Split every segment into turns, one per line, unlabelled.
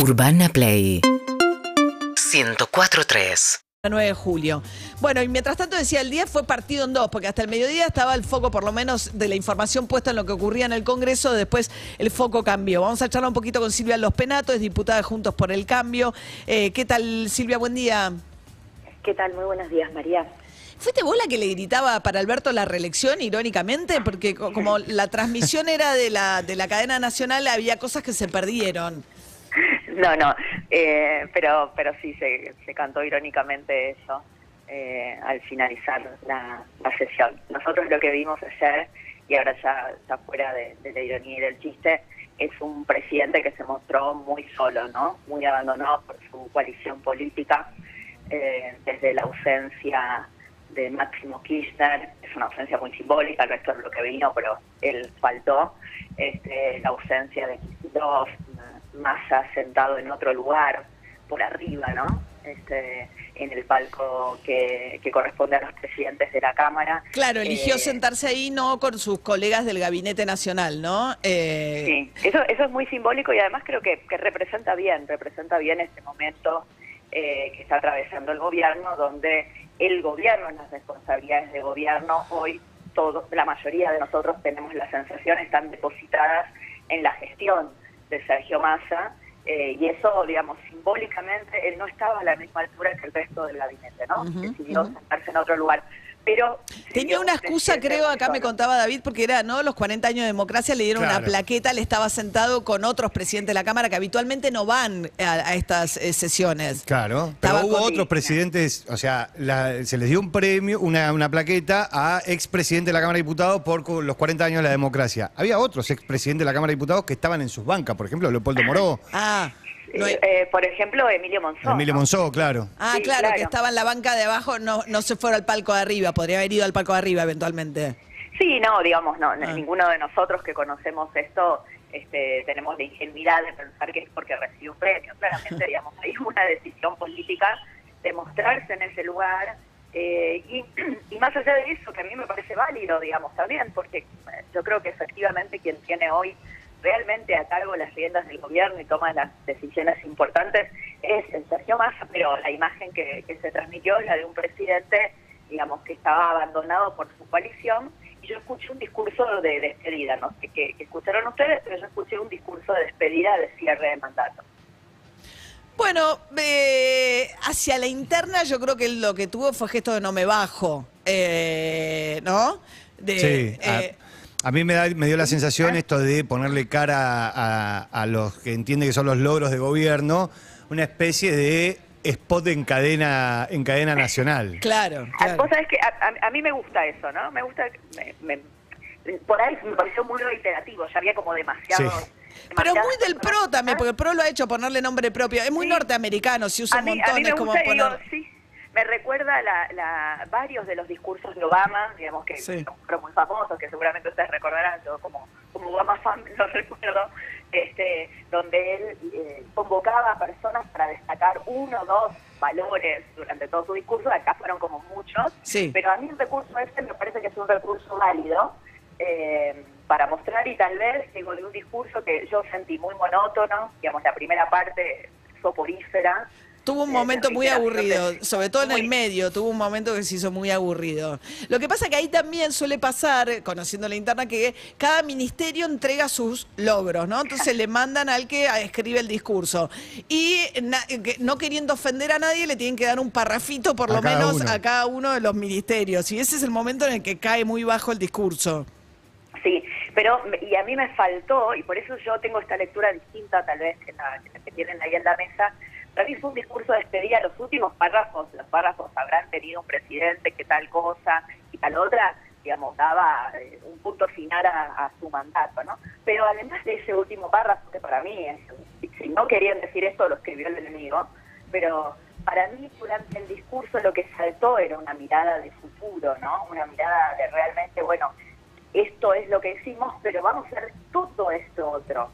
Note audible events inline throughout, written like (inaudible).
Urbana Play 104.3
9 de julio. Bueno, y mientras tanto decía, el día fue partido en dos, porque hasta el mediodía estaba el foco, por lo menos, de la información puesta en lo que ocurría en el Congreso, después el foco cambió. Vamos a charlar un poquito con Silvia Los Penato, es diputada de Juntos por el Cambio. Eh, ¿Qué tal, Silvia? Buen día.
¿Qué tal? Muy buenos días, María.
¿Fuiste vos la que le gritaba para Alberto la reelección, irónicamente? Porque co- como la transmisión era de la, de la cadena nacional, había cosas que se perdieron.
No, no, eh, pero, pero sí se, se cantó irónicamente eso eh, al finalizar la, la sesión. Nosotros lo que vimos ayer, y ahora ya, fuera de, de la ironía y del chiste, es un presidente que se mostró muy solo, ¿no? Muy abandonado por su coalición política, eh, desde la ausencia de Máximo Kirchner, es una ausencia muy simbólica, el resto es lo que vino, pero él faltó, este, la ausencia de Kicillof, Massa sentado en otro lugar, por arriba, ¿no? Este, en el palco que, que corresponde a los presidentes de la Cámara.
Claro, eligió
Eh,
sentarse ahí no con sus colegas del Gabinete Nacional, ¿no? Eh,
Sí, eso, eso es muy simbólico y además creo que, que representa bien, representa bien este momento eh, que está atravesando el gobierno, donde el gobierno, en las responsabilidades de gobierno, hoy todos, la mayoría de nosotros tenemos la sensación, están depositadas en la gestión de Sergio Massa, eh, y eso, digamos, simbólicamente, él no estaba a la misma altura que el resto del gabinete, ¿no?
Ujú,
Decidió sentarse en otro lugar. Pero
Tenía una excusa, creo, acá me contaba David, porque era, ¿no? Los 40 años de democracia le dieron una plaqueta, le estaba sentado con otros presidentes de la Cámara que habitualmente no van a, a estas eh, sesiones.
Claro,
Estaba
pero hubo
con-
otros presidentes, o sea, la- se les dio un premio, una, una plaqueta a expresidente de la Cámara de Diputados por los 40 años de la democracia. Había otros expresidentes de la Cámara de Diputados que estaban en sus bancas, por ejemplo, Leopoldo Moró,
Ah, no hay-
Eh, por ejemplo, Emilio Monzón.
Emilio
¿no?
Monzó, claro.
ah
sí,
claro,
claro.
que estaba en la banca de abajo, no, no se fuera al palco de arriba, podría haber ido al palco de arriba eventualmente.
Sí, no, digamos, no,
Ah.
ninguno de nosotros que conocemos esto este, tenemos la ingenuidad de pensar que es porque recibió un premio. Claramente, (laughs) digamos, hay una decisión política de mostrarse en ese lugar eh, y, y más allá de eso, que a mí me parece válido, digamos, también, porque eh, yo creo que efectivamente quien tiene hoy realmente a cargo las riendas del gobierno y toma las decisiones importantes es el Sergio Massa, pero la imagen que, que se transmitió es la de un presidente, digamos, que estaba abandonado por su coalición. Y yo escuché un discurso de despedida, no sé qué qué escucharon ustedes, pero yo escuché un discurso de despedida de cierre de mandato.
Bueno, eh, hacia la interna yo creo que lo que tuvo fue gesto de no me bajo, eh, ¿no? De,
Sí,
eh,
a mí me, da- me dio la sensación esto de ponerle cara a, a los que entienden que son los logros de gobierno, una especie de spot en cadena, en cadena nacional.
claro,
Ah,
claro.
Vos sabés que a, a- a mí me gusta eso, ¿no? Me gusta, me- me- por ahí me pareció muy reiterativo, ya había como demasiado...
Sí.
Pero muy del pro también, porque el pro lo ha hecho ponerle nombre propio. Es muy
Sí.
norteamericano, se usa
a mí,
montón,
a mí me
como
y digo,
poner...
sí, me recuerda la, la- varios de los discursos de Obama, digamos que
Sí.
son fueron muy famosos, que seguramente ustedes recordarán, yo como, como Obama fan (laughs) los recuerdo, este, donde él eh, convocaba a personas para destacar uno o dos valores durante todo su discurso, acá fueron como muchos,
Sí.
pero a mí el recurso este me parece que es un recurso válido eh, para mostrar y tal vez, digo, de un discurso que yo sentí muy monótono, digamos, la primera parte soporífera,
Tuvo un momento muy aburrido, sobre todo en el medio, tuvo un momento que se hizo muy aburrido. Lo que pasa que ahí también suele pasar, conociendo la interna, que cada ministerio entrega sus logros, ¿no? Entonces le mandan al que escribe el discurso. Y na- que no queriendo ofender a nadie, le tienen que dar un parrafito por
A
lo menos
uno.
a cada uno de los ministerios. Y ese es el momento en el que cae muy bajo el discurso.
Sí, pero y a mí me faltó, y por eso yo tengo esta lectura distinta tal vez que la que, la que tienen ahí en la mesa, mí fue un discurso de despedida, los últimos párrafos, los párrafos habrán tenido un presidente que tal cosa y tal otra, digamos, daba eh, un punto final a, su mandato, ¿no? Pero además de ese último párrafo, que para mí, es, si no querían decir esto, lo escribió el enemigo, pero para mí durante el discurso lo que saltó era una mirada de futuro, ¿no? Una mirada de realmente, bueno, esto es lo que decimos, pero vamos a hacer todo esto otro.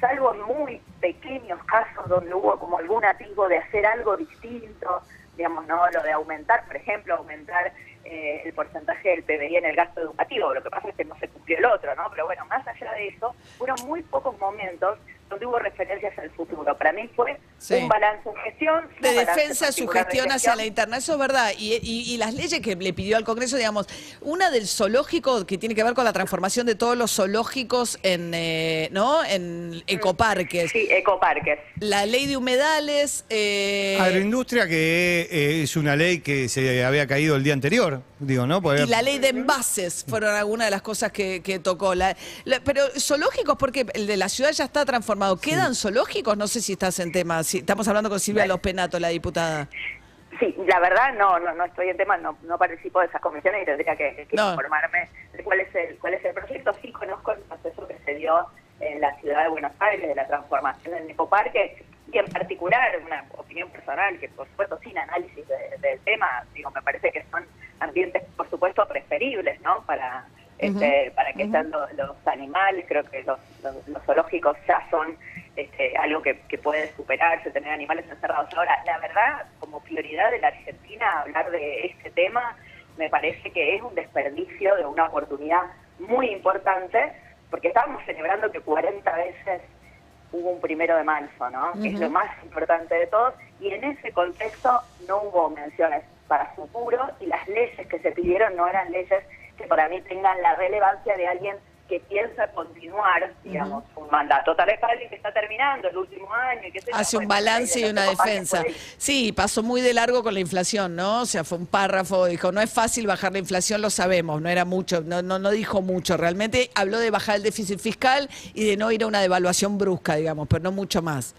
Salvo en muy pequeños casos donde hubo como algún atisbo de hacer algo distinto, digamos, ¿no? Lo de aumentar, por ejemplo, aumentar eh, el porcentaje del PBI en el gasto educativo, lo que pasa es que no se cumplió el otro, ¿no? Pero bueno, más allá de eso, fueron muy pocos momentos donde hubo referencias al futuro. Para mí fue
Sí.
un balance de gestión.
de defensa de su
de
gestión hacia la interna, eso es verdad. Y, y- y las leyes que le pidió al Congreso, digamos, una del zoológico que tiene que ver con la transformación de todos los zoológicos en, eh, ¿no? en ecoparques.
Sí, ecoparques.
La ley de humedales. eh,
Agroindustria, que eh, es una ley que se había caído el día anterior, digo, ¿no? Porque-
y la ley de envases fueron algunas de las cosas que, que tocó. La- la- pero zoológicos, porque el de la ciudad ya está transformado. ¿Quedan zoológicos? No sé si estás en tema. Estamos hablando con Silvia Los Penato, la diputada.
Sí, la verdad no, no, no estoy en tema, no, no participo de esas comisiones y tendría que, que
No.
informarme de cuál es el cuál es el proyecto. Sí conozco el proceso que se dio en la ciudad de Buenos Aires de la transformación del ecoparque y en particular una opinión personal que por supuesto sin análisis de- del tema, digo, me parece que son ambientes por supuesto preferibles, ¿no? Para este, para que estén lo- los animales, creo que los, los- los zoológicos ya son este, algo que, que puede superarse, tener animales encerrados. Ahora, la verdad, como prioridad de la Argentina, hablar de este tema me parece que es un desperdicio de una oportunidad muy importante, porque estábamos celebrando que 40 veces hubo un primero de marzo, ¿no? Que es lo más importante de todos, y en ese contexto no hubo menciones para futuro y las leyes que se pidieron no eran leyes que para mí tengan la relevancia de alguien que piensa continuar, digamos, un mandato. Tal vez para alguien que está terminando el último año y que se
Hace un balance y una defensa. Sí, pasó muy de largo con la inflación, ¿no? O sea, fue un párrafo, dijo, no es fácil bajar la inflación, lo sabemos, no era mucho, no, no, no dijo mucho. Realmente habló de bajar el déficit fiscal y de no ir a una devaluación brusca, digamos, pero no mucho más.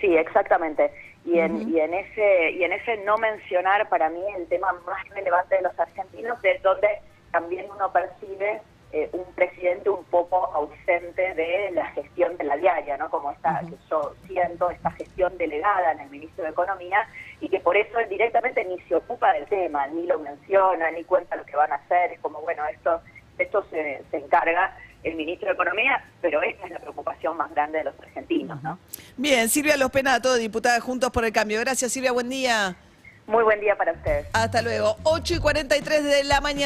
Sí, exactamente. Y en, y en ese y en ese no mencionar para mí el tema más relevante de los argentinos es donde también uno percibe eh, un presidente un poco ausente de la gestión de la diaria, ¿no? Como esta, que yo siento esta gestión delegada en el ministro de Economía y que por eso él directamente ni se ocupa del tema, ni lo menciona, ni cuenta lo que van a hacer, es como, bueno, esto, esto se, se encarga el ministro de Economía, pero esta es la preocupación más grande de los argentinos, ¿no?
Bien, Silvia Los Penato, diputada Juntos por el Cambio. Gracias, Silvia, buen día.
Muy buen día para ustedes.
Hasta luego. 8 y 43 de la mañana.